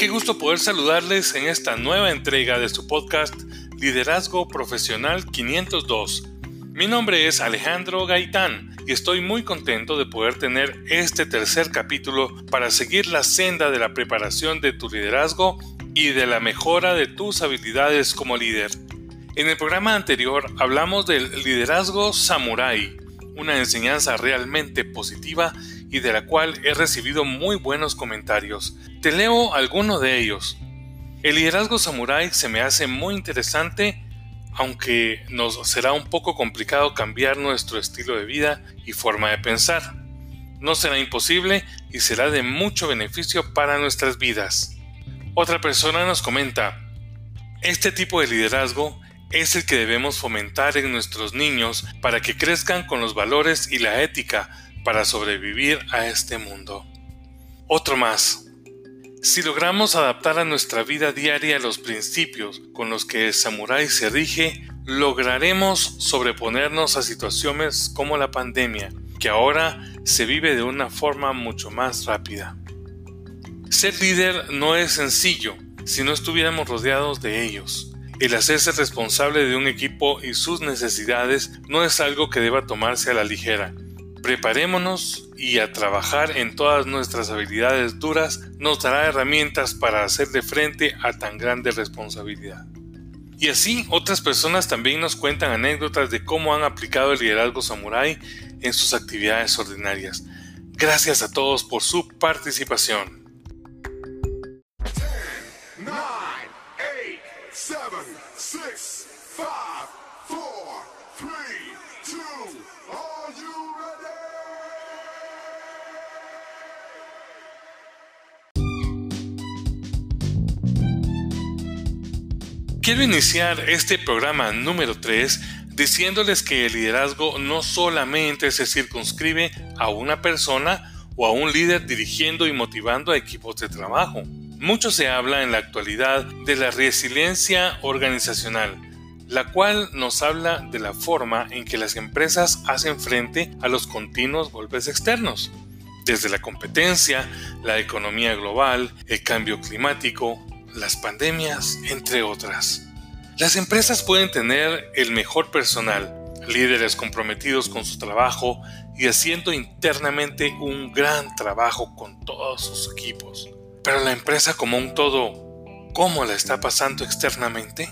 Qué gusto poder saludarles en esta nueva entrega de su podcast Liderazgo Profesional 502. Mi nombre es Alejandro Gaitán y estoy muy contento de poder tener este tercer capítulo para seguir la senda de la preparación de tu liderazgo y de la mejora de tus habilidades como líder. En el programa anterior hablamos del liderazgo samurai, una enseñanza realmente positiva y de la cual he recibido muy buenos comentarios. Te leo algunos de ellos. El liderazgo samurái se me hace muy interesante, aunque nos será un poco complicado cambiar nuestro estilo de vida y forma de pensar. No será imposible y será de mucho beneficio para nuestras vidas. Otra persona nos comenta, este tipo de liderazgo es el que debemos fomentar en nuestros niños para que crezcan con los valores y la ética para sobrevivir a este mundo. Otro más. Si logramos adaptar a nuestra vida diaria los principios con los que el samurái se rige, lograremos sobreponernos a situaciones como la pandemia, que ahora se vive de una forma mucho más rápida. Ser líder no es sencillo si no estuviéramos rodeados de ellos. El hacerse responsable de un equipo y sus necesidades no es algo que deba tomarse a la ligera, Preparémonos y a trabajar en todas nuestras habilidades duras nos dará herramientas para hacerle frente a tan grande responsabilidad. Y así otras personas también nos cuentan anécdotas de cómo han aplicado el liderazgo samurái en sus actividades ordinarias. Gracias a todos por su participación. Quiero iniciar este programa número 3 diciéndoles que el liderazgo no solamente se circunscribe a una persona o a un líder dirigiendo y motivando a equipos de trabajo. Mucho se habla en la actualidad de la resiliencia organizacional, la cual nos habla de la forma en que las empresas hacen frente a los continuos golpes externos, desde la competencia, la economía global, el cambio climático, las pandemias, entre otras. Las empresas pueden tener el mejor personal, líderes comprometidos con su trabajo y haciendo internamente un gran trabajo con todos sus equipos. Pero la empresa como un todo, ¿cómo la está pasando externamente?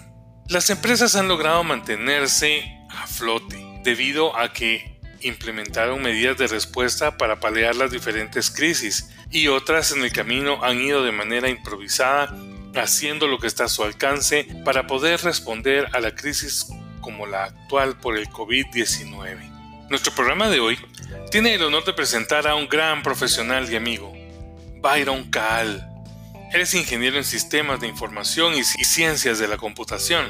Las empresas han logrado mantenerse a flote debido a que implementaron medidas de respuesta para paliar las diferentes crisis y otras en el camino han ido de manera improvisada haciendo lo que está a su alcance para poder responder a la crisis como la actual por el COVID-19. Nuestro programa de hoy tiene el honor de presentar a un gran profesional y amigo, Byron Kaal. Él es ingeniero en sistemas de información y ciencias de la computación,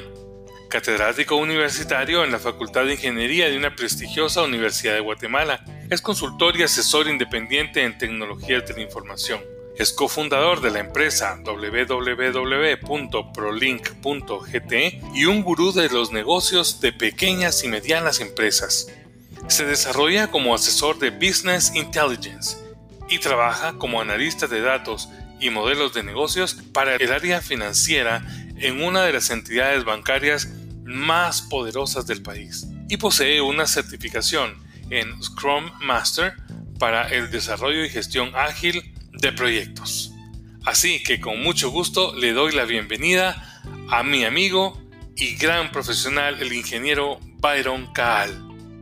catedrático universitario en la Facultad de Ingeniería de una prestigiosa Universidad de Guatemala. Es consultor y asesor independiente en tecnologías de la información es cofundador de la empresa www.prolink.gt y un gurú de los negocios de pequeñas y medianas empresas. Se desarrolla como asesor de Business Intelligence y trabaja como analista de datos y modelos de negocios para el área financiera en una de las entidades bancarias más poderosas del país y posee una certificación en Scrum Master para el desarrollo y gestión ágil de proyectos. Así que con mucho gusto le doy la bienvenida a mi amigo y gran profesional, el ingeniero Byron Kaal.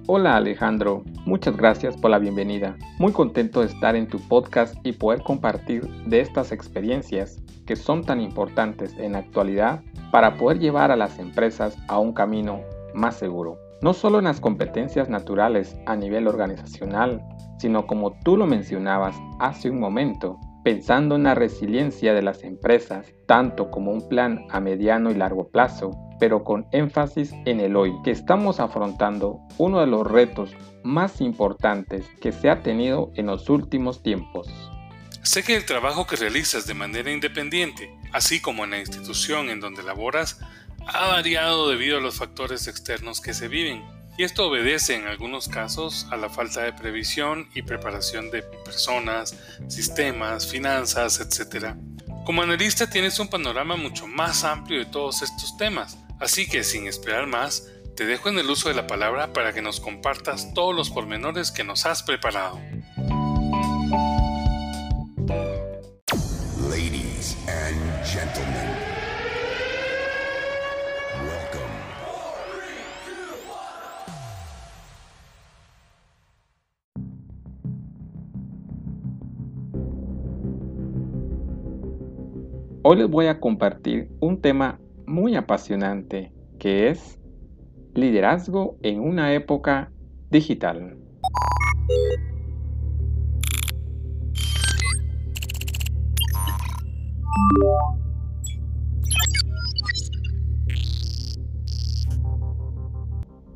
Hola Alejandro, muchas gracias por la bienvenida. Muy contento de estar en tu podcast y poder compartir de estas experiencias que son tan importantes en la actualidad para poder llevar a las empresas a un camino más seguro. No solo en las competencias naturales a nivel organizacional, sino como tú lo mencionabas hace un momento, pensando en la resiliencia de las empresas, tanto como un plan a mediano y largo plazo, pero con énfasis en el hoy, que estamos afrontando uno de los retos más importantes que se ha tenido en los últimos tiempos. Sé que el trabajo que realizas de manera independiente, así como en la institución en donde laboras, ha variado debido a los factores externos que se viven y esto obedece en algunos casos a la falta de previsión y preparación de personas, sistemas, finanzas, etc. Como analista tienes un panorama mucho más amplio de todos estos temas, así que sin esperar más, te dejo en el uso de la palabra para que nos compartas todos los pormenores que nos has preparado. Hoy les voy a compartir un tema muy apasionante que es liderazgo en una época digital.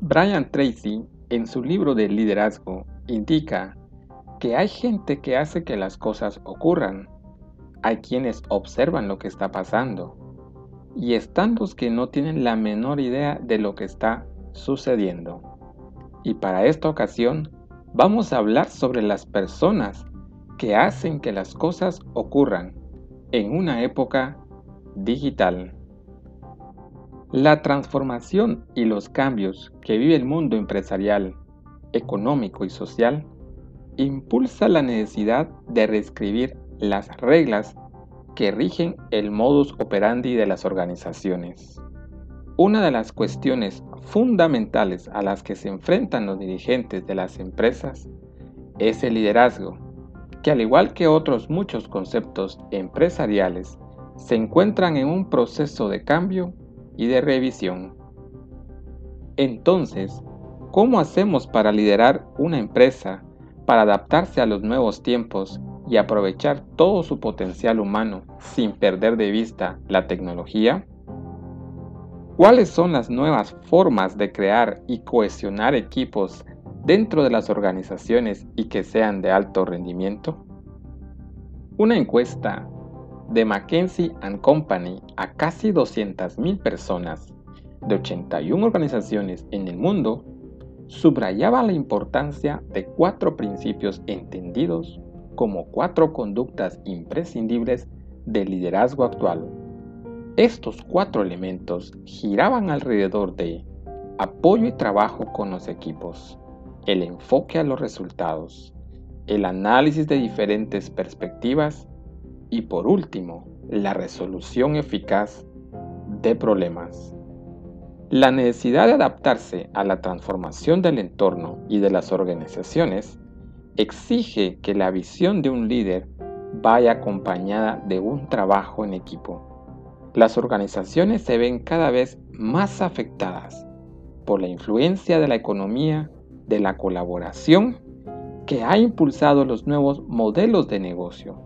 Brian Tracy, en su libro de liderazgo, indica que hay gente que hace que las cosas ocurran hay quienes observan lo que está pasando y están los que no tienen la menor idea de lo que está sucediendo. Y para esta ocasión vamos a hablar sobre las personas que hacen que las cosas ocurran en una época digital. La transformación y los cambios que vive el mundo empresarial, económico y social impulsa la necesidad de reescribir las reglas que rigen el modus operandi de las organizaciones. Una de las cuestiones fundamentales a las que se enfrentan los dirigentes de las empresas es el liderazgo, que al igual que otros muchos conceptos empresariales, se encuentran en un proceso de cambio y de revisión. Entonces, ¿cómo hacemos para liderar una empresa para adaptarse a los nuevos tiempos y aprovechar todo su potencial humano sin perder de vista la tecnología? ¿Cuáles son las nuevas formas de crear y cohesionar equipos dentro de las organizaciones y que sean de alto rendimiento? Una encuesta de McKinsey ⁇ Company a casi 200.000 personas de 81 organizaciones en el mundo subrayaba la importancia de cuatro principios entendidos como cuatro conductas imprescindibles del liderazgo actual. Estos cuatro elementos giraban alrededor de apoyo y trabajo con los equipos, el enfoque a los resultados, el análisis de diferentes perspectivas y por último, la resolución eficaz de problemas. La necesidad de adaptarse a la transformación del entorno y de las organizaciones exige que la visión de un líder vaya acompañada de un trabajo en equipo. Las organizaciones se ven cada vez más afectadas por la influencia de la economía, de la colaboración, que ha impulsado los nuevos modelos de negocio,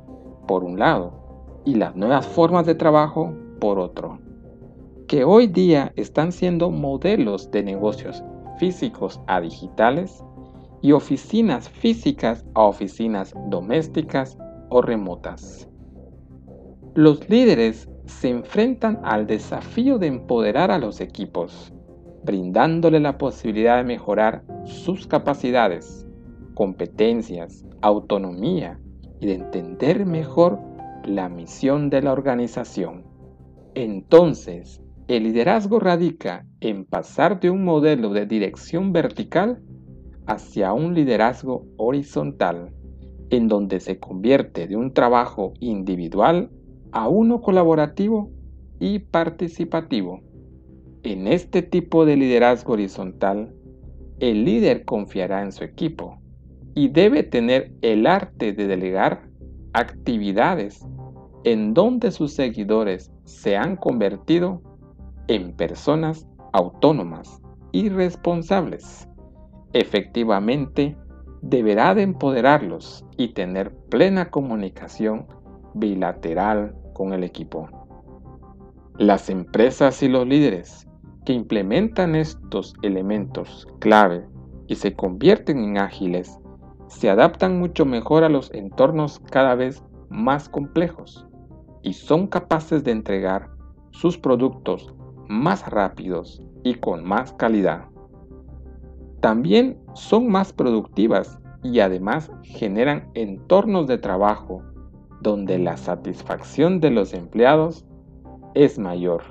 por un lado, y las nuevas formas de trabajo, por otro que hoy día están siendo modelos de negocios físicos a digitales y oficinas físicas a oficinas domésticas o remotas. Los líderes se enfrentan al desafío de empoderar a los equipos, brindándole la posibilidad de mejorar sus capacidades, competencias, autonomía y de entender mejor la misión de la organización. Entonces, el liderazgo radica en pasar de un modelo de dirección vertical hacia un liderazgo horizontal, en donde se convierte de un trabajo individual a uno colaborativo y participativo. En este tipo de liderazgo horizontal, el líder confiará en su equipo y debe tener el arte de delegar actividades en donde sus seguidores se han convertido en personas autónomas y responsables. Efectivamente, deberá de empoderarlos y tener plena comunicación bilateral con el equipo. Las empresas y los líderes que implementan estos elementos clave y se convierten en ágiles se adaptan mucho mejor a los entornos cada vez más complejos y son capaces de entregar sus productos más rápidos y con más calidad. También son más productivas y además generan entornos de trabajo donde la satisfacción de los empleados es mayor,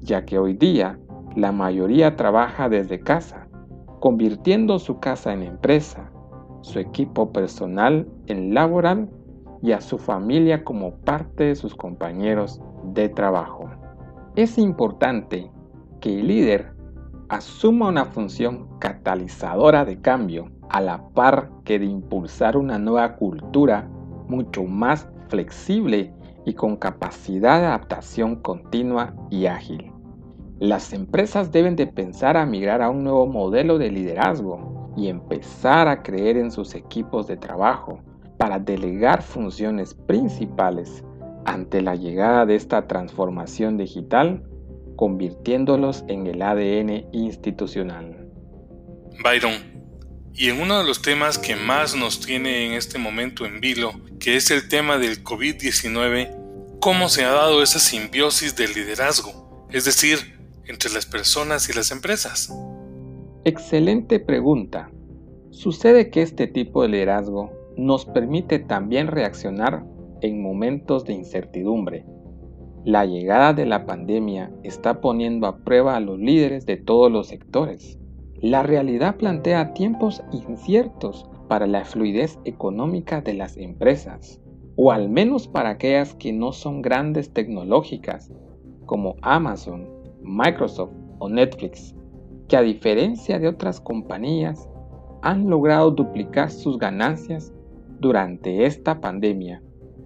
ya que hoy día la mayoría trabaja desde casa, convirtiendo su casa en empresa, su equipo personal en laboral y a su familia como parte de sus compañeros de trabajo. Es importante que el líder asuma una función catalizadora de cambio a la par que de impulsar una nueva cultura mucho más flexible y con capacidad de adaptación continua y ágil. Las empresas deben de pensar a migrar a un nuevo modelo de liderazgo y empezar a creer en sus equipos de trabajo para delegar funciones principales ante la llegada de esta transformación digital, convirtiéndolos en el ADN institucional. Byron, y en uno de los temas que más nos tiene en este momento en vilo, que es el tema del COVID-19, ¿cómo se ha dado esa simbiosis del liderazgo? Es decir, entre las personas y las empresas? Excelente pregunta. Sucede que este tipo de liderazgo nos permite también reaccionar en momentos de incertidumbre. La llegada de la pandemia está poniendo a prueba a los líderes de todos los sectores. La realidad plantea tiempos inciertos para la fluidez económica de las empresas, o al menos para aquellas que no son grandes tecnológicas, como Amazon, Microsoft o Netflix, que a diferencia de otras compañías han logrado duplicar sus ganancias durante esta pandemia.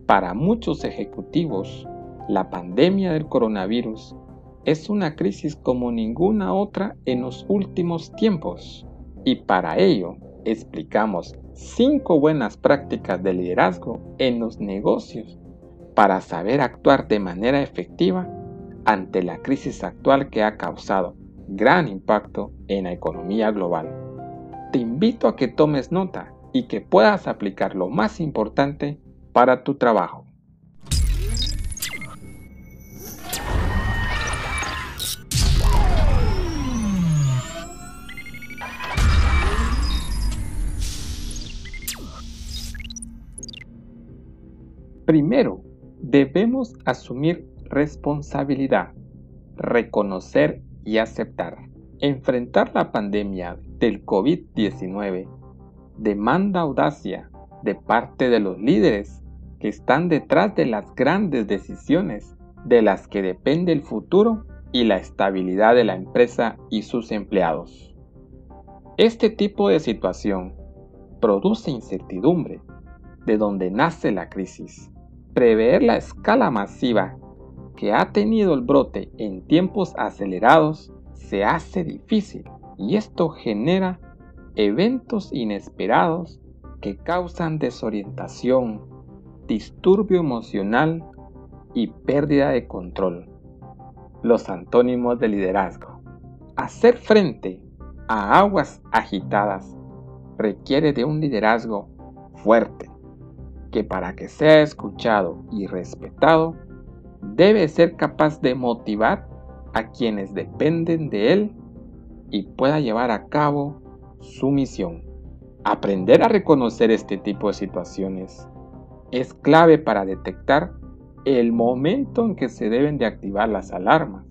Para muchos ejecutivos, la pandemia del coronavirus es una crisis como ninguna otra en los últimos tiempos y para ello explicamos cinco buenas prácticas de liderazgo en los negocios para saber actuar de manera efectiva ante la crisis actual que ha causado gran impacto en la economía global. Te invito a que tomes nota y que puedas aplicar lo más importante para tu trabajo. Primero, debemos asumir responsabilidad, reconocer y aceptar. Enfrentar la pandemia del COVID-19 demanda audacia de parte de los líderes que están detrás de las grandes decisiones de las que depende el futuro y la estabilidad de la empresa y sus empleados. Este tipo de situación produce incertidumbre, de donde nace la crisis. Prever la escala masiva que ha tenido el brote en tiempos acelerados se hace difícil y esto genera eventos inesperados que causan desorientación, disturbio emocional y pérdida de control. Los antónimos de liderazgo. Hacer frente a aguas agitadas requiere de un liderazgo fuerte, que para que sea escuchado y respetado debe ser capaz de motivar a quienes dependen de él y pueda llevar a cabo su misión. Aprender a reconocer este tipo de situaciones es clave para detectar el momento en que se deben de activar las alarmas.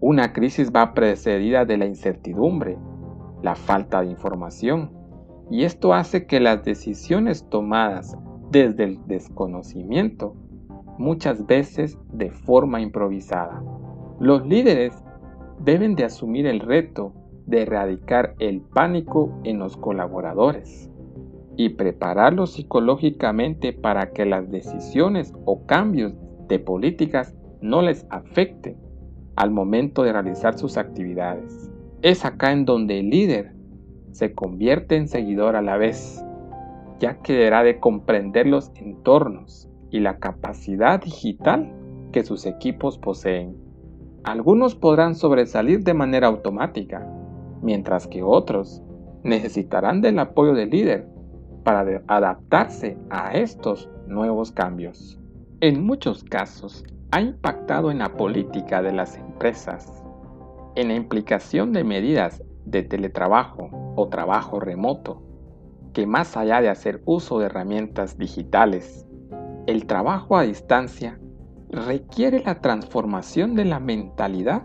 Una crisis va precedida de la incertidumbre, la falta de información, y esto hace que las decisiones tomadas desde el desconocimiento muchas veces de forma improvisada. Los líderes deben de asumir el reto de erradicar el pánico en los colaboradores y prepararlos psicológicamente para que las decisiones o cambios de políticas no les afecten al momento de realizar sus actividades. Es acá en donde el líder se convierte en seguidor a la vez, ya que deberá de comprender los entornos y la capacidad digital que sus equipos poseen. Algunos podrán sobresalir de manera automática, mientras que otros necesitarán del apoyo del líder para adaptarse a estos nuevos cambios. En muchos casos, ha impactado en la política de las empresas, en la implicación de medidas de teletrabajo o trabajo remoto, que más allá de hacer uso de herramientas digitales El trabajo a distancia requiere la transformación de la mentalidad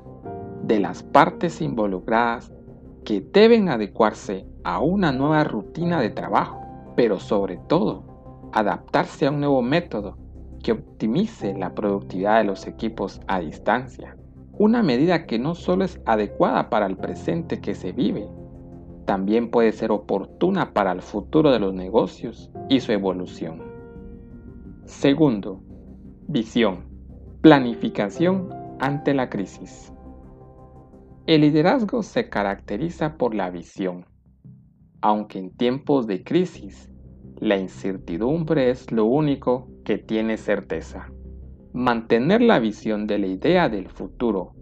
de las partes involucradas que deben adecuarse a una nueva rutina de trabajo, pero sobre todo adaptarse a un nuevo método que optimice la productividad de los equipos a distancia. Una medida que no solo es adecuada para el presente que se vive, también puede ser oportuna para el futuro de los negocios y su evolución. Segundo, visión. Planificación ante la crisis. El liderazgo se caracteriza por la visión. Aunque en tiempos de crisis, la incertidumbre es lo único que tiene certeza. Mantener la visión de la idea del futuro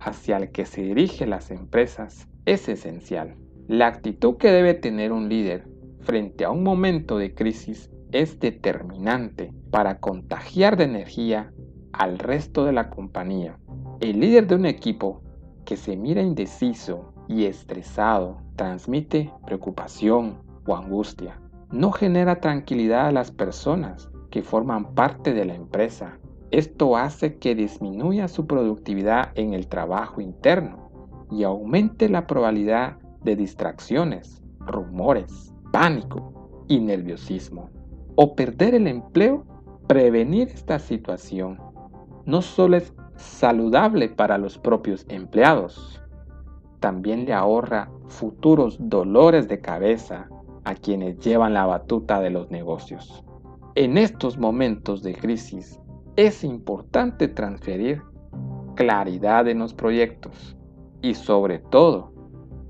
hacia el que se dirigen las empresas es esencial. La actitud que debe tener un líder frente a un momento de crisis es determinante para contagiar de energía al resto de la compañía. El líder de un equipo que se mira indeciso y estresado transmite preocupación o angustia. No genera tranquilidad a las personas que forman parte de la empresa. Esto hace que disminuya su productividad en el trabajo interno y aumente la probabilidad de distracciones, rumores, pánico y nerviosismo. O perder el empleo, prevenir esta situación no solo es saludable para los propios empleados, también le ahorra futuros dolores de cabeza a quienes llevan la batuta de los negocios. En estos momentos de crisis es importante transferir claridad en los proyectos y sobre todo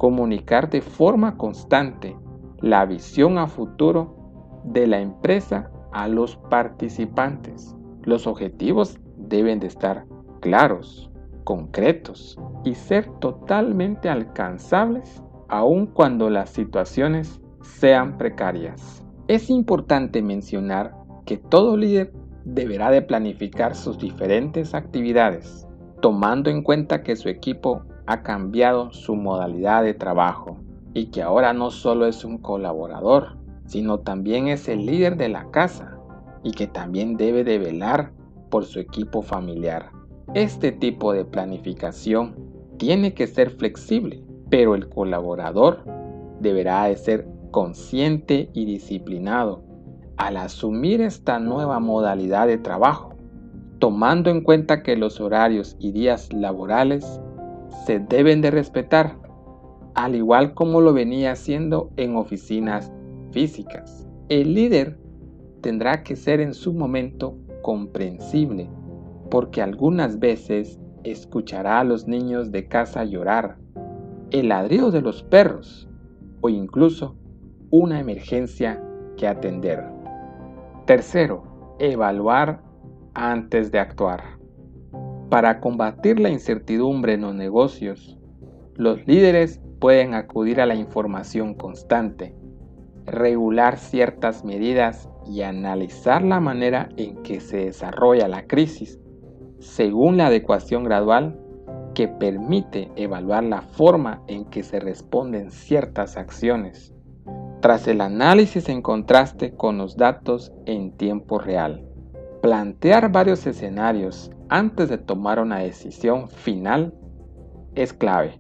comunicar de forma constante la visión a futuro de la empresa a los participantes. Los objetivos deben de estar claros, concretos y ser totalmente alcanzables aun cuando las situaciones sean precarias. Es importante mencionar que todo líder deberá de planificar sus diferentes actividades, tomando en cuenta que su equipo ha cambiado su modalidad de trabajo y que ahora no solo es un colaborador, sino también es el líder de la casa y que también debe de velar por su equipo familiar. Este tipo de planificación tiene que ser flexible, pero el colaborador deberá de ser consciente y disciplinado al asumir esta nueva modalidad de trabajo, tomando en cuenta que los horarios y días laborales se deben de respetar, al igual como lo venía haciendo en oficinas físicas. El líder tendrá que ser en su momento comprensible, porque algunas veces escuchará a los niños de casa llorar, el ladrido de los perros o incluso una emergencia que atender. Tercero, evaluar antes de actuar. Para combatir la incertidumbre en los negocios, los líderes pueden acudir a la información constante, regular ciertas medidas y analizar la manera en que se desarrolla la crisis según la adecuación gradual que permite evaluar la forma en que se responden ciertas acciones, tras el análisis en contraste con los datos en tiempo real. Plantear varios escenarios antes de tomar una decisión final es clave.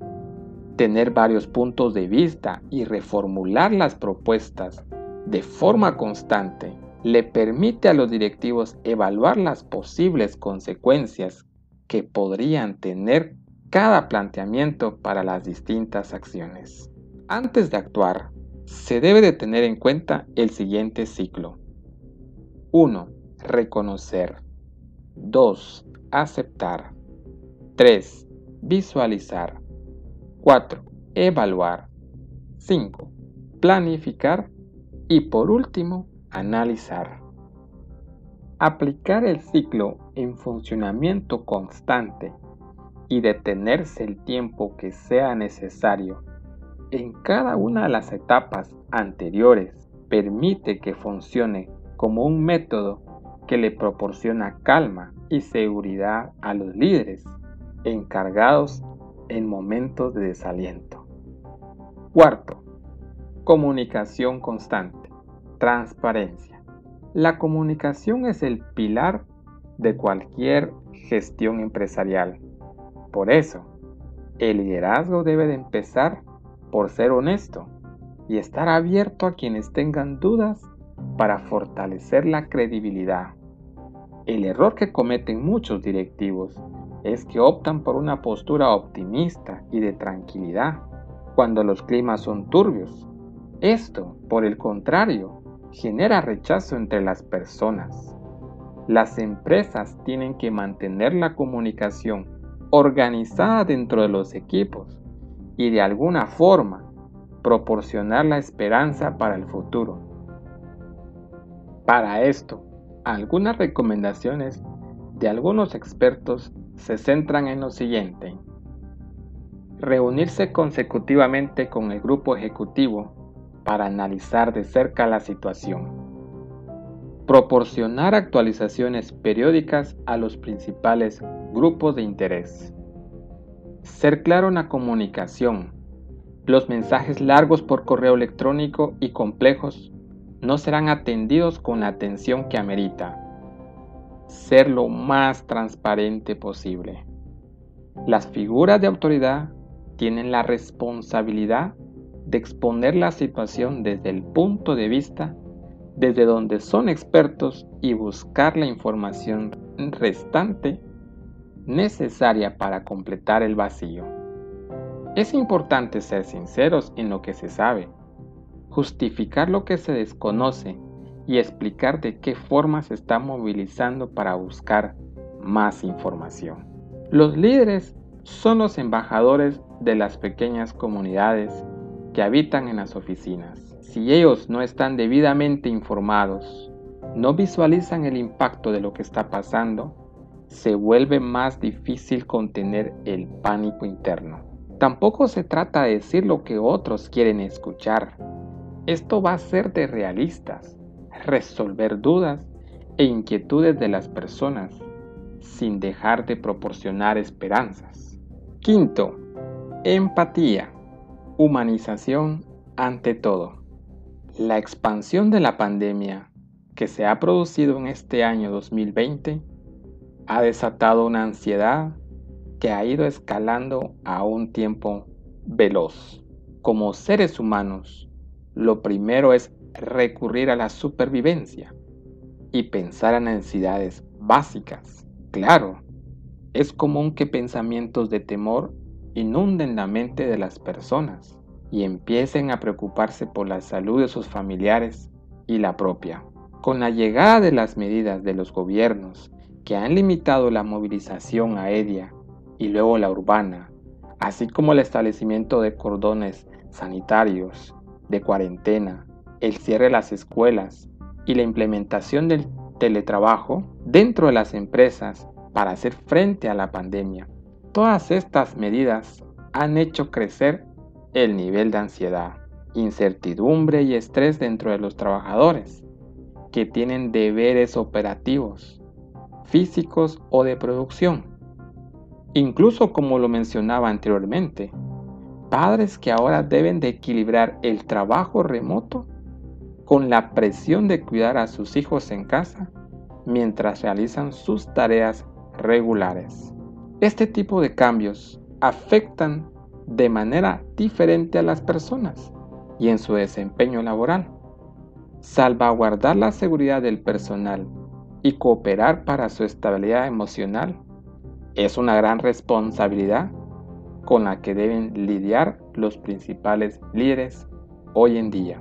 Tener varios puntos de vista y reformular las propuestas de forma constante le permite a los directivos evaluar las posibles consecuencias que podrían tener cada planteamiento para las distintas acciones. Antes de actuar, se debe de tener en cuenta el siguiente ciclo. 1. Reconocer. 2. Aceptar. 3. Visualizar. 4. Evaluar. 5. Planificar. Y por último, analizar. Aplicar el ciclo en funcionamiento constante y detenerse el tiempo que sea necesario en cada una de las etapas anteriores permite que funcione como un método que le proporciona calma y seguridad a los líderes encargados en momentos de desaliento. Cuarto, comunicación constante. Transparencia. La comunicación es el pilar de cualquier gestión empresarial. Por eso, el liderazgo debe de empezar por ser honesto y estar abierto a quienes tengan dudas para fortalecer la credibilidad. El error que cometen muchos directivos es que optan por una postura optimista y de tranquilidad cuando los climas son turbios. Esto, por el contrario, genera rechazo entre las personas. Las empresas tienen que mantener la comunicación organizada dentro de los equipos y de alguna forma proporcionar la esperanza para el futuro. Para esto, algunas recomendaciones de algunos expertos se centran en lo siguiente. Reunirse consecutivamente con el grupo ejecutivo para analizar de cerca la situación. Proporcionar actualizaciones periódicas a los principales grupos de interés. Ser claro en la comunicación. Los mensajes largos por correo electrónico y complejos no serán atendidos con la atención que amerita. Ser lo más transparente posible. Las figuras de autoridad tienen la responsabilidad de exponer la situación desde el punto de vista desde donde son expertos y buscar la información restante necesaria para completar el vacío. Es importante ser sinceros en lo que se sabe justificar lo que se desconoce y explicar de qué forma se está movilizando para buscar más información. Los líderes son los embajadores de las pequeñas comunidades que habitan en las oficinas. Si ellos no están debidamente informados, no visualizan el impacto de lo que está pasando, se vuelve más difícil contener el pánico interno. Tampoco se trata de decir lo que otros quieren escuchar, esto va a ser de realistas, resolver dudas e inquietudes de las personas sin dejar de proporcionar esperanzas. Quinto, empatía, humanización ante todo. La expansión de la pandemia que se ha producido en este año 2020 ha desatado una ansiedad que ha ido escalando a un tiempo veloz. Como seres humanos, lo primero es recurrir a la supervivencia y pensar en necesidades básicas. Claro, es común que pensamientos de temor inunden la mente de las personas y empiecen a preocuparse por la salud de sus familiares y la propia. Con la llegada de las medidas de los gobiernos que han limitado la movilización aérea y luego la urbana, así como el establecimiento de cordones sanitarios de cuarentena, el cierre de las escuelas y la implementación del teletrabajo dentro de las empresas para hacer frente a la pandemia. Todas estas medidas han hecho crecer el nivel de ansiedad, incertidumbre y estrés dentro de los trabajadores, que tienen deberes operativos, físicos o de producción. Incluso como lo mencionaba anteriormente, padres que ahora deben de equilibrar el trabajo remoto con la presión de cuidar a sus hijos en casa mientras realizan sus tareas regulares. Este tipo de cambios afectan de manera diferente a las personas y en su desempeño laboral. Salvaguardar la seguridad del personal y cooperar para su estabilidad emocional es una gran responsabilidad con la que deben lidiar los principales líderes hoy en día.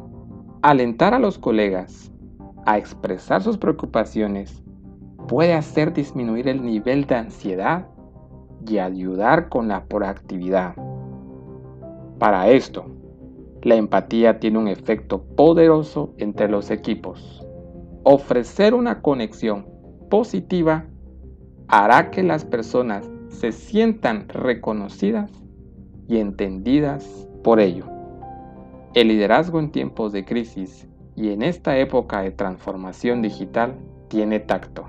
Alentar a los colegas a expresar sus preocupaciones puede hacer disminuir el nivel de ansiedad y ayudar con la proactividad. Para esto, la empatía tiene un efecto poderoso entre los equipos. Ofrecer una conexión positiva hará que las personas se sientan reconocidas y entendidas por ello. El liderazgo en tiempos de crisis y en esta época de transformación digital tiene tacto.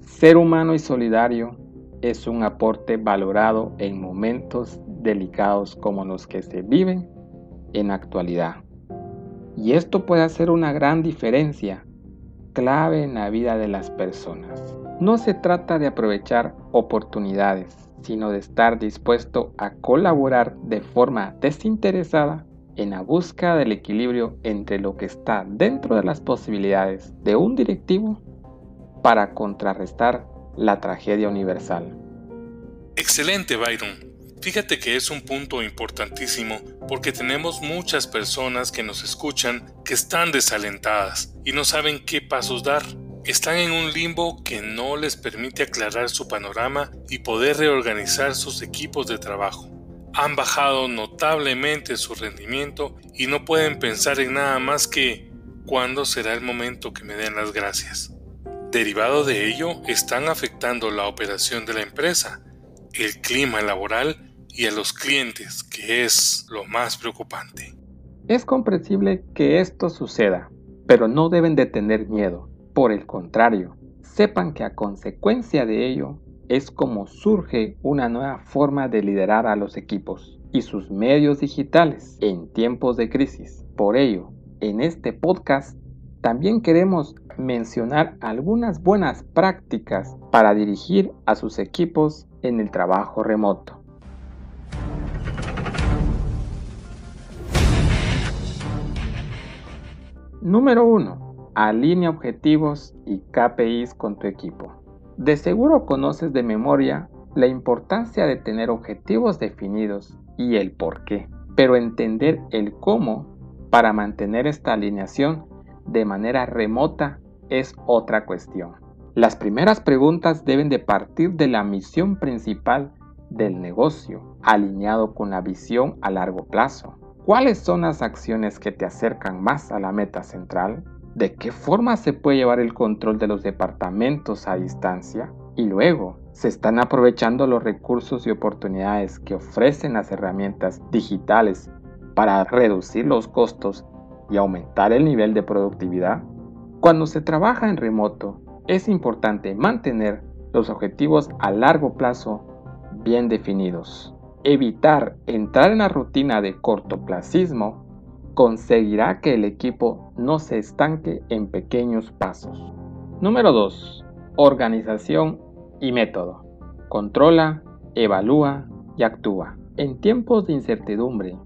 Ser humano y solidario es un aporte valorado en momentos delicados como los que se viven en actualidad. Y esto puede hacer una gran diferencia clave en la vida de las personas. No se trata de aprovechar oportunidades, sino de estar dispuesto a colaborar de forma desinteresada en la búsqueda del equilibrio entre lo que está dentro de las posibilidades de un directivo para contrarrestar la tragedia universal. Excelente, Byron. Fíjate que es un punto importantísimo porque tenemos muchas personas que nos escuchan que están desalentadas y no saben qué pasos dar. Están en un limbo que no les permite aclarar su panorama y poder reorganizar sus equipos de trabajo. Han bajado notablemente su rendimiento y no pueden pensar en nada más que ¿cuándo será el momento que me den las gracias? Derivado de ello, están afectando la operación de la empresa, el clima laboral y a los clientes, que es lo más preocupante. Es comprensible que esto suceda, pero no deben de tener miedo. Por el contrario, sepan que a consecuencia de ello es como surge una nueva forma de liderar a los equipos y sus medios digitales en tiempos de crisis. Por ello, en este podcast también queremos mencionar algunas buenas prácticas para dirigir a sus equipos en el trabajo remoto. Número 1. Alinea objetivos y KPIs con tu equipo. De seguro conoces de memoria la importancia de tener objetivos definidos y el por qué, pero entender el cómo para mantener esta alineación de manera remota es otra cuestión. Las primeras preguntas deben de partir de la misión principal del negocio, alineado con la visión a largo plazo. ¿Cuáles son las acciones que te acercan más a la meta central? ¿De qué forma se puede llevar el control de los departamentos a distancia? Y luego, ¿se están aprovechando los recursos y oportunidades que ofrecen las herramientas digitales para reducir los costos y aumentar el nivel de productividad? Cuando se trabaja en remoto, es importante mantener los objetivos a largo plazo bien definidos. Evitar entrar en la rutina de cortoplacismo conseguirá que el equipo no se estanque en pequeños pasos. Número 2. Organización y método. Controla, evalúa y actúa. En tiempos de incertidumbre,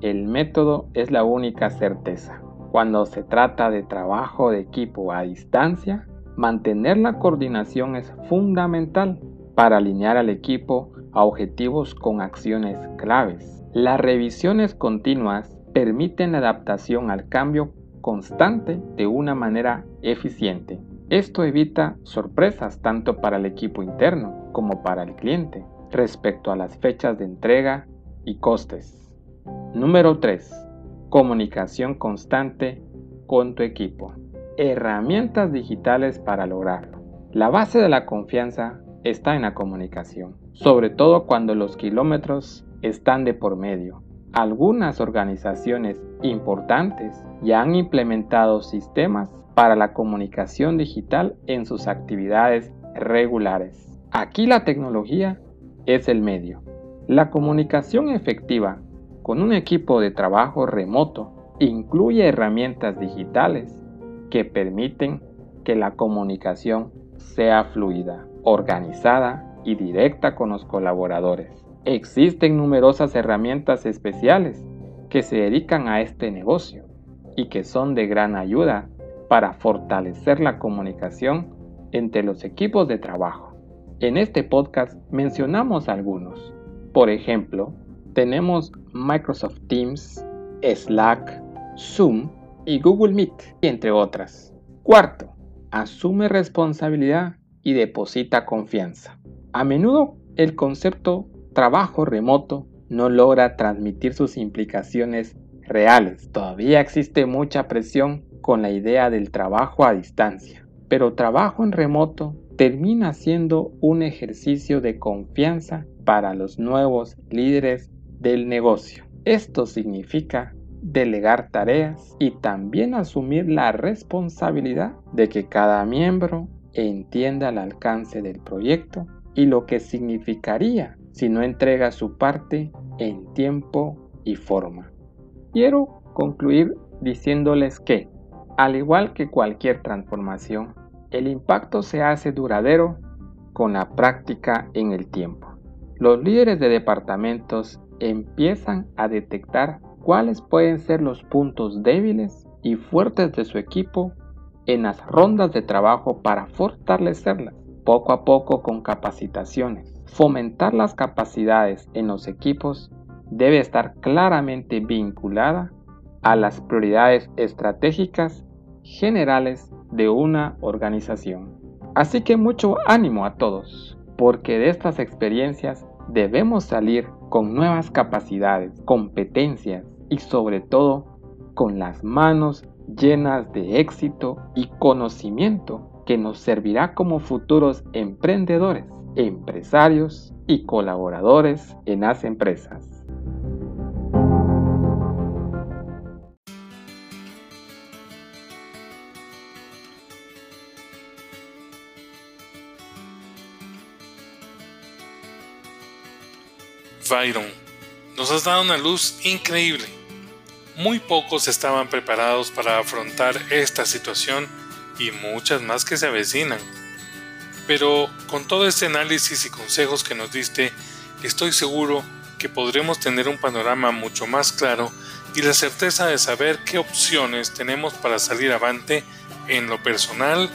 el método es la única certeza. Cuando se trata de trabajo de equipo a distancia, mantener la coordinación es fundamental para alinear al equipo a objetivos con acciones claves. Las revisiones continuas permiten la adaptación al cambio constante de una manera eficiente. Esto evita sorpresas tanto para el equipo interno como para el cliente respecto a las fechas de entrega y costes. Número 3. Comunicación constante con tu equipo. Herramientas digitales para lograrlo. La base de la confianza está en la comunicación, sobre todo cuando los kilómetros están de por medio. Algunas organizaciones importantes ya han implementado sistemas para la comunicación digital en sus actividades regulares. Aquí la tecnología es el medio. La comunicación efectiva con un equipo de trabajo remoto incluye herramientas digitales que permiten que la comunicación sea fluida, organizada y directa con los colaboradores. Existen numerosas herramientas especiales que se dedican a este negocio y que son de gran ayuda para fortalecer la comunicación entre los equipos de trabajo. En este podcast mencionamos algunos. Por ejemplo, tenemos Microsoft Teams, Slack, Zoom y Google Meet, entre otras. Cuarto, asume responsabilidad y deposita confianza. A menudo el concepto trabajo remoto no logra transmitir sus implicaciones reales. Todavía existe mucha presión con la idea del trabajo a distancia, pero trabajo en remoto termina siendo un ejercicio de confianza para los nuevos líderes del negocio. Esto significa delegar tareas y también asumir la responsabilidad de que cada miembro entienda el alcance del proyecto y lo que significaría si no entrega su parte en tiempo y forma. Quiero concluir diciéndoles que Al igual que cualquier transformación, el impacto se hace duradero con la práctica en el tiempo. Los líderes de departamentos empiezan a detectar cuáles pueden ser los puntos débiles y fuertes de su equipo en las rondas de trabajo para fortalecerlas, poco a poco con capacitaciones. Fomentar las capacidades en los equipos debe estar claramente vinculada a las prioridades estratégicas generales de una organización. Así que mucho ánimo a todos, porque de estas experiencias debemos salir con nuevas capacidades, competencias y sobre todo con las manos llenas de éxito y conocimiento que nos servirá como futuros emprendedores, empresarios y colaboradores en las empresas. Byron, nos has dado una luz increíble. Muy pocos estaban preparados para afrontar esta situación y muchas más que se avecinan. Pero con todo este análisis y consejos que nos diste, estoy seguro que podremos tener un panorama mucho más claro y la certeza de saber qué opciones tenemos para salir avante en lo personal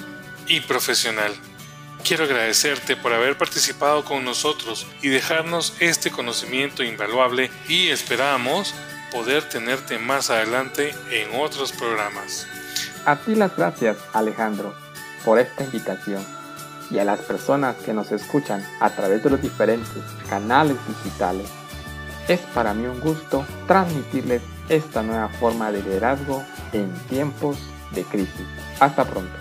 y profesional. Quiero agradecerte por haber participado con nosotros y dejarnos este conocimiento invaluable y esperamos poder tenerte más adelante en otros programas. A ti las gracias Alejandro por esta invitación y a las personas que nos escuchan a través de los diferentes canales digitales. Es para mí un gusto transmitirles esta nueva forma de liderazgo en tiempos de crisis. Hasta pronto.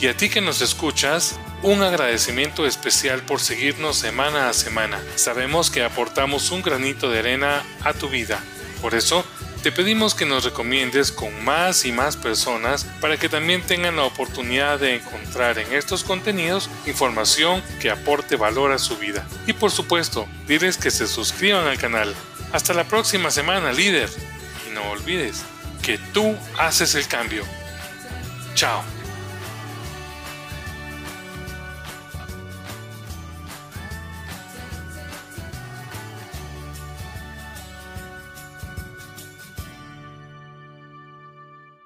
Y a ti que nos escuchas, un agradecimiento especial por seguirnos semana a semana. Sabemos que aportamos un granito de arena a tu vida. Por eso, te pedimos que nos recomiendes con más y más personas para que también tengan la oportunidad de encontrar en estos contenidos información que aporte valor a su vida. Y por supuesto, diles que se suscriban al canal. Hasta la próxima semana, líder. Y no olvides que tú haces el cambio. Chao.